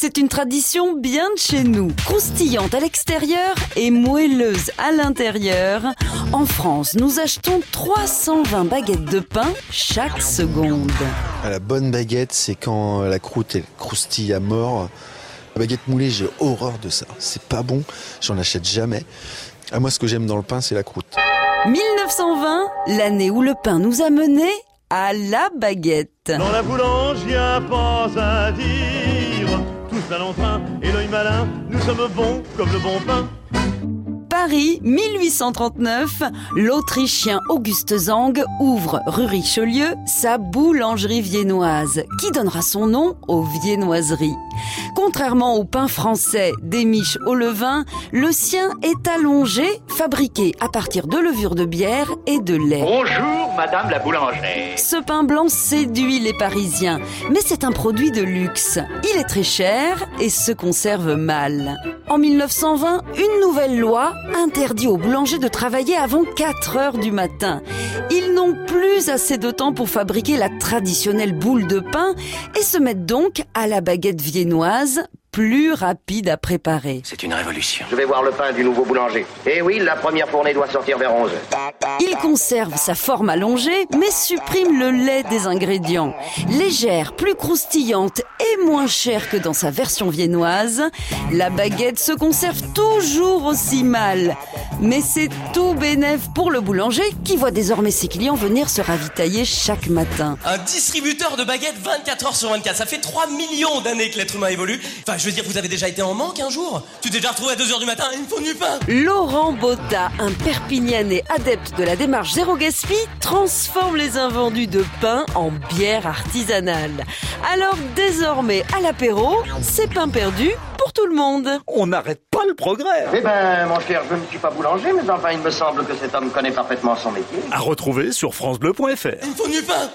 C'est une tradition bien de chez nous, croustillante à l'extérieur et moelleuse à l'intérieur. En France, nous achetons 320 baguettes de pain chaque seconde. La bonne baguette, c'est quand la croûte elle croustille à mort. La baguette moulée, j'ai horreur de ça. C'est pas bon, j'en achète jamais. À moi, ce que j'aime dans le pain, c'est la croûte. 1920, l'année où le pain nous a menés à la baguette. Dans la boulange, y a pas à dire. L'entrain et l'œil malin, nous sommes bons comme le bon pain. Paris, 1839, l'Autrichien Auguste Zang ouvre rue Richelieu sa boulangerie viennoise, qui donnera son nom aux viennoiseries? Contrairement au pain français des miches au levain, le sien est allongé, fabriqué à partir de levure de bière et de lait. Bonjour, madame la boulangère. Ce pain blanc séduit les Parisiens, mais c'est un produit de luxe. Il est très cher et se conserve mal. En 1920, une nouvelle loi interdit aux boulangers de travailler avant 4 heures du matin. N'ont plus assez de temps pour fabriquer la traditionnelle boule de pain et se mettent donc à la baguette viennoise plus rapide à préparer. C'est une révolution. Je vais voir le pain du nouveau boulanger. Eh oui, la première fournée doit sortir vers 11 heures. Il conserve sa forme allongée, mais supprime le lait des ingrédients. Légère, plus croustillante et moins chère que dans sa version viennoise, la baguette se conserve toujours aussi mal. Mais c'est tout bénef pour le boulanger qui voit désormais ses clients venir se ravitailler chaque matin. Un distributeur de baguettes 24 heures sur 24. Ça fait 3 millions d'années que l'être humain évolue. Enfin, je veux dire, vous avez déjà été en manque un jour? Tu t'es déjà retrouvé à 2 heures du matin, il me faut du pain Laurent Botta, un Perpignanais adepte de la démarche zéro gaspille, transforme les invendus de pain en bière artisanale. Alors désormais, à l'apéro, c'est pain perdu pour tout le monde. On n'arrête pas le progrès. Eh ben, mon cher, je ne suis pas boulanger, mais enfin, il me semble que cet homme connaît parfaitement son métier. À retrouver sur francebleu.fr. Il me faut du pain